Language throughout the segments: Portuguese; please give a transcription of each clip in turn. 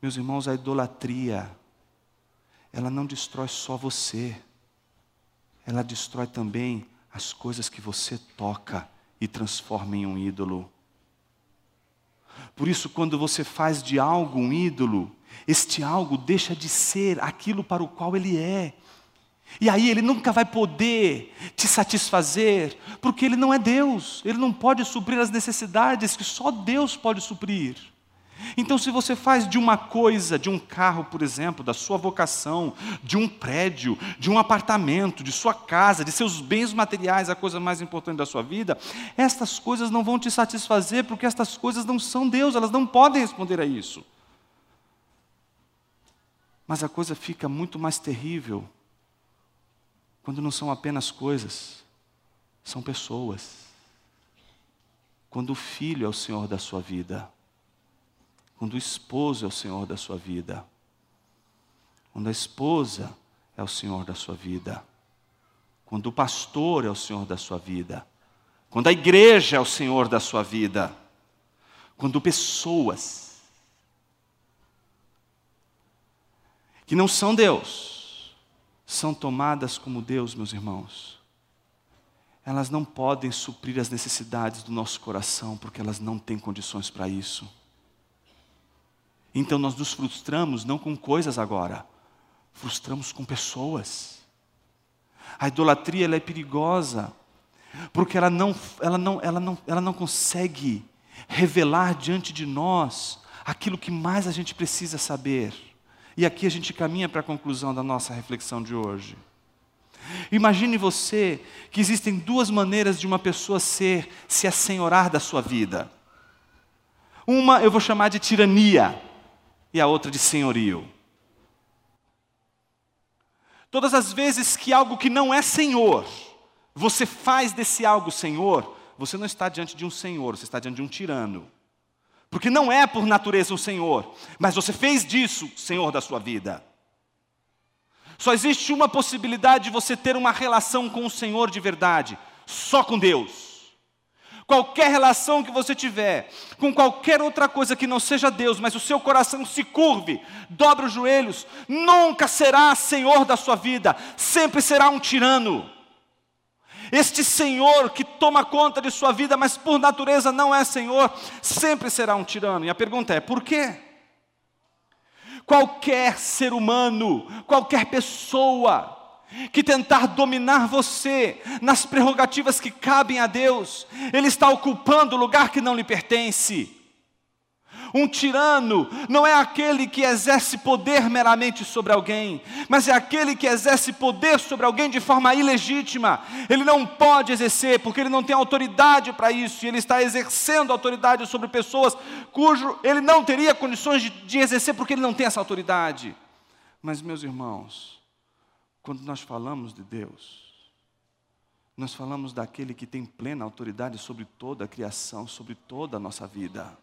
Meus irmãos, a idolatria, ela não destrói só você, ela destrói também as coisas que você toca e transforma em um ídolo. Por isso, quando você faz de algo um ídolo, este algo deixa de ser aquilo para o qual ele é. E aí ele nunca vai poder te satisfazer, porque ele não é Deus, ele não pode suprir as necessidades que só Deus pode suprir. Então, se você faz de uma coisa, de um carro, por exemplo, da sua vocação, de um prédio, de um apartamento, de sua casa, de seus bens materiais, a coisa mais importante da sua vida, estas coisas não vão te satisfazer, porque estas coisas não são Deus, elas não podem responder a isso. Mas a coisa fica muito mais terrível quando não são apenas coisas, são pessoas. Quando o filho é o Senhor da sua vida quando o esposo é o Senhor da sua vida, quando a esposa é o Senhor da sua vida, quando o pastor é o Senhor da sua vida, quando a igreja é o Senhor da sua vida, quando pessoas que não são Deus são tomadas como Deus, meus irmãos, elas não podem suprir as necessidades do nosso coração, porque elas não têm condições para isso. Então nós nos frustramos não com coisas agora, frustramos com pessoas. A idolatria ela é perigosa, porque ela não, ela, não, ela, não, ela não consegue revelar diante de nós aquilo que mais a gente precisa saber. E aqui a gente caminha para a conclusão da nossa reflexão de hoje. Imagine você que existem duas maneiras de uma pessoa ser, se assenhorar da sua vida. Uma eu vou chamar de tirania e a outra de senhorio. Todas as vezes que algo que não é senhor, você faz desse algo senhor, você não está diante de um senhor, você está diante de um tirano. Porque não é por natureza um senhor, mas você fez disso senhor da sua vida. Só existe uma possibilidade de você ter uma relação com o Senhor de verdade, só com Deus. Qualquer relação que você tiver com qualquer outra coisa que não seja Deus, mas o seu coração se curve, dobre os joelhos, nunca será senhor da sua vida, sempre será um tirano. Este Senhor que toma conta de sua vida, mas por natureza não é Senhor, sempre será um tirano. E a pergunta é: por quê? Qualquer ser humano, qualquer pessoa, que tentar dominar você nas prerrogativas que cabem a Deus, ele está ocupando o lugar que não lhe pertence. Um tirano não é aquele que exerce poder meramente sobre alguém, mas é aquele que exerce poder sobre alguém de forma ilegítima. Ele não pode exercer, porque ele não tem autoridade para isso, e ele está exercendo autoridade sobre pessoas cujo ele não teria condições de, de exercer, porque ele não tem essa autoridade. Mas, meus irmãos, quando nós falamos de Deus, nós falamos daquele que tem plena autoridade sobre toda a criação, sobre toda a nossa vida.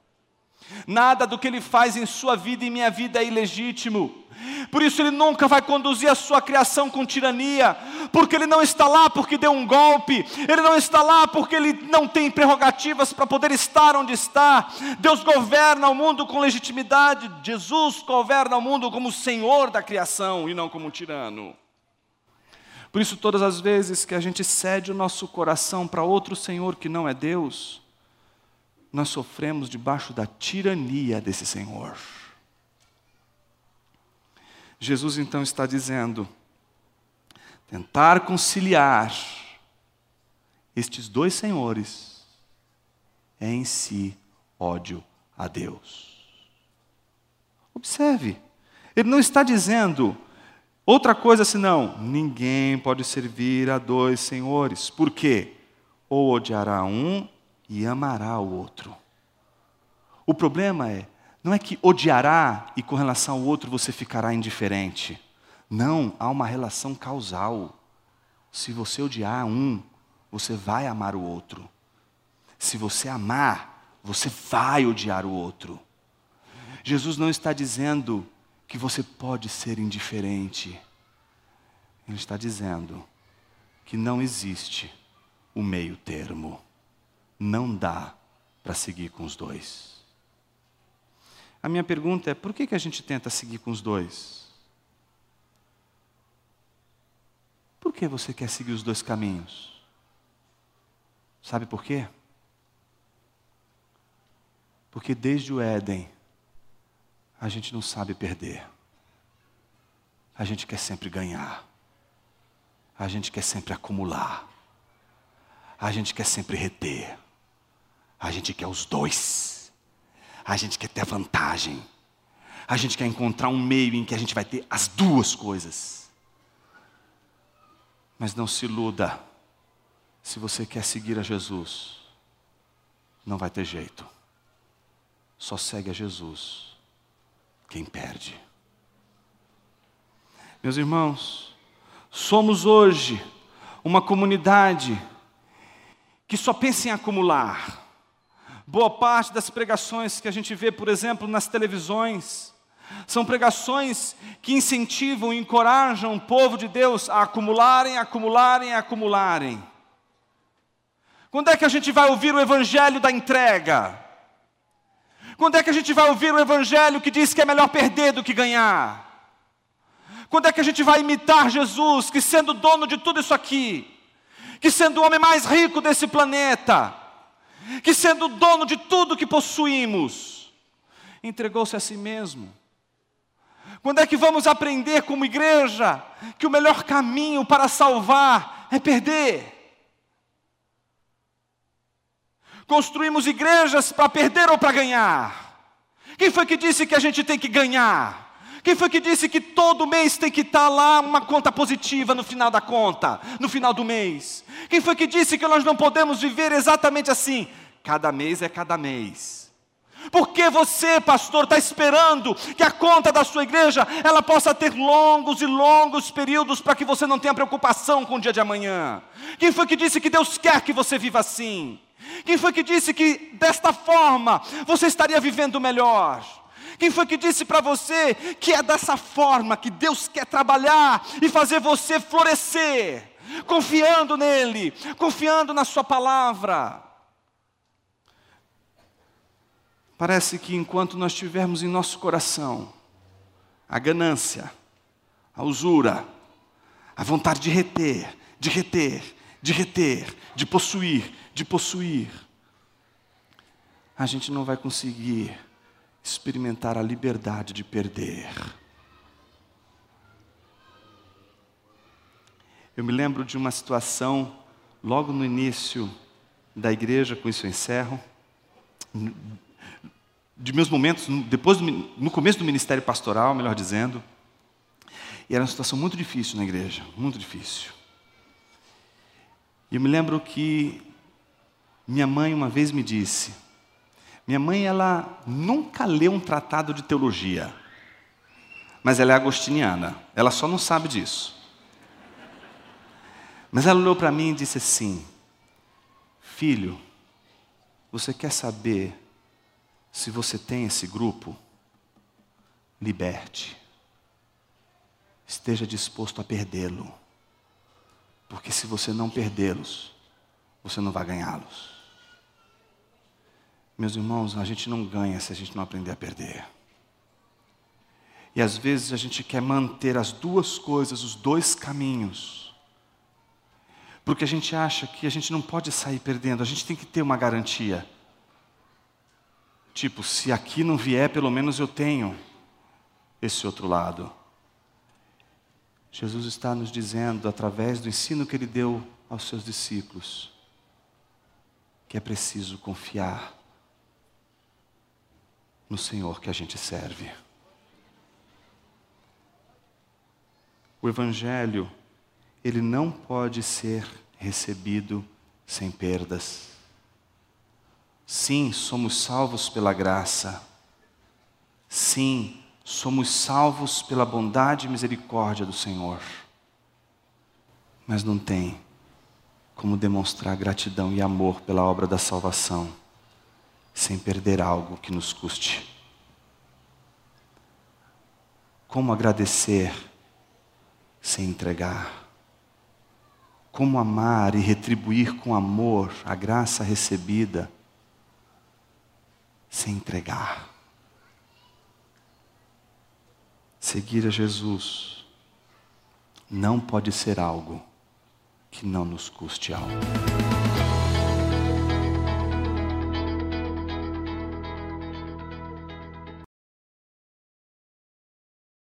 Nada do que ele faz em sua vida e minha vida é ilegítimo. Por isso ele nunca vai conduzir a sua criação com tirania, porque ele não está lá porque deu um golpe, ele não está lá porque ele não tem prerrogativas para poder estar onde está. Deus governa o mundo com legitimidade, Jesus governa o mundo como Senhor da criação e não como um tirano. Por isso, todas as vezes que a gente cede o nosso coração para outro Senhor que não é Deus, nós sofremos debaixo da tirania desse Senhor. Jesus então está dizendo: tentar conciliar estes dois senhores é em si ódio a Deus. Observe, ele não está dizendo Outra coisa senão, ninguém pode servir a dois senhores. Por quê? Ou odiará um e amará o outro. O problema é, não é que odiará e com relação ao outro você ficará indiferente. Não, há uma relação causal. Se você odiar um, você vai amar o outro. Se você amar, você vai odiar o outro. Jesus não está dizendo que você pode ser indiferente. Ele está dizendo que não existe o meio termo. Não dá para seguir com os dois. A minha pergunta é: por que, que a gente tenta seguir com os dois? Por que você quer seguir os dois caminhos? Sabe por quê? Porque desde o Éden, a gente não sabe perder. A gente quer sempre ganhar. A gente quer sempre acumular. A gente quer sempre reter. A gente quer os dois. A gente quer ter vantagem. A gente quer encontrar um meio em que a gente vai ter as duas coisas. Mas não se iluda. Se você quer seguir a Jesus, não vai ter jeito. Só segue a Jesus quem perde. Meus irmãos, somos hoje uma comunidade que só pensa em acumular. Boa parte das pregações que a gente vê, por exemplo, nas televisões, são pregações que incentivam e encorajam o povo de Deus a acumularem, acumularem, acumularem. Quando é que a gente vai ouvir o evangelho da entrega? Quando é que a gente vai ouvir o evangelho que diz que é melhor perder do que ganhar? Quando é que a gente vai imitar Jesus, que sendo dono de tudo isso aqui, que sendo o homem mais rico desse planeta, que sendo dono de tudo que possuímos, entregou-se a si mesmo. Quando é que vamos aprender como igreja que o melhor caminho para salvar é perder? Construímos igrejas para perder ou para ganhar? Quem foi que disse que a gente tem que ganhar? Quem foi que disse que todo mês tem que estar lá uma conta positiva no final da conta, no final do mês? Quem foi que disse que nós não podemos viver exatamente assim? Cada mês é cada mês. Porque você, pastor, está esperando que a conta da sua igreja ela possa ter longos e longos períodos para que você não tenha preocupação com o dia de amanhã? Quem foi que disse que Deus quer que você viva assim? Quem foi que disse que desta forma você estaria vivendo melhor? Quem foi que disse para você que é dessa forma que Deus quer trabalhar e fazer você florescer? Confiando nele, confiando na Sua palavra. Parece que enquanto nós tivermos em nosso coração a ganância, a usura, a vontade de reter, de reter, de reter, de possuir, de possuir, a gente não vai conseguir experimentar a liberdade de perder. Eu me lembro de uma situação logo no início da igreja, com isso eu encerro, de meus momentos, depois do, no começo do ministério pastoral, melhor dizendo, e era uma situação muito difícil na igreja, muito difícil. Eu me lembro que minha mãe uma vez me disse: minha mãe, ela nunca leu um tratado de teologia, mas ela é agostiniana, ela só não sabe disso. Mas ela olhou para mim e disse assim: Filho, você quer saber se você tem esse grupo? Liberte. Esteja disposto a perdê-lo. Porque se você não perdê-los, você não vai ganhá-los. Meus irmãos, a gente não ganha se a gente não aprender a perder. E às vezes a gente quer manter as duas coisas, os dois caminhos. Porque a gente acha que a gente não pode sair perdendo, a gente tem que ter uma garantia. Tipo, se aqui não vier, pelo menos eu tenho esse outro lado. Jesus está nos dizendo, através do ensino que ele deu aos seus discípulos, que é preciso confiar no Senhor que a gente serve. O Evangelho, ele não pode ser recebido sem perdas. Sim, somos salvos pela graça. Sim, somos salvos pela bondade e misericórdia do Senhor. Mas não tem como demonstrar gratidão e amor pela obra da salvação sem perder algo que nos custe. Como agradecer sem entregar? Como amar e retribuir com amor a graça recebida sem entregar? Seguir a Jesus não pode ser algo que não nos custe algo.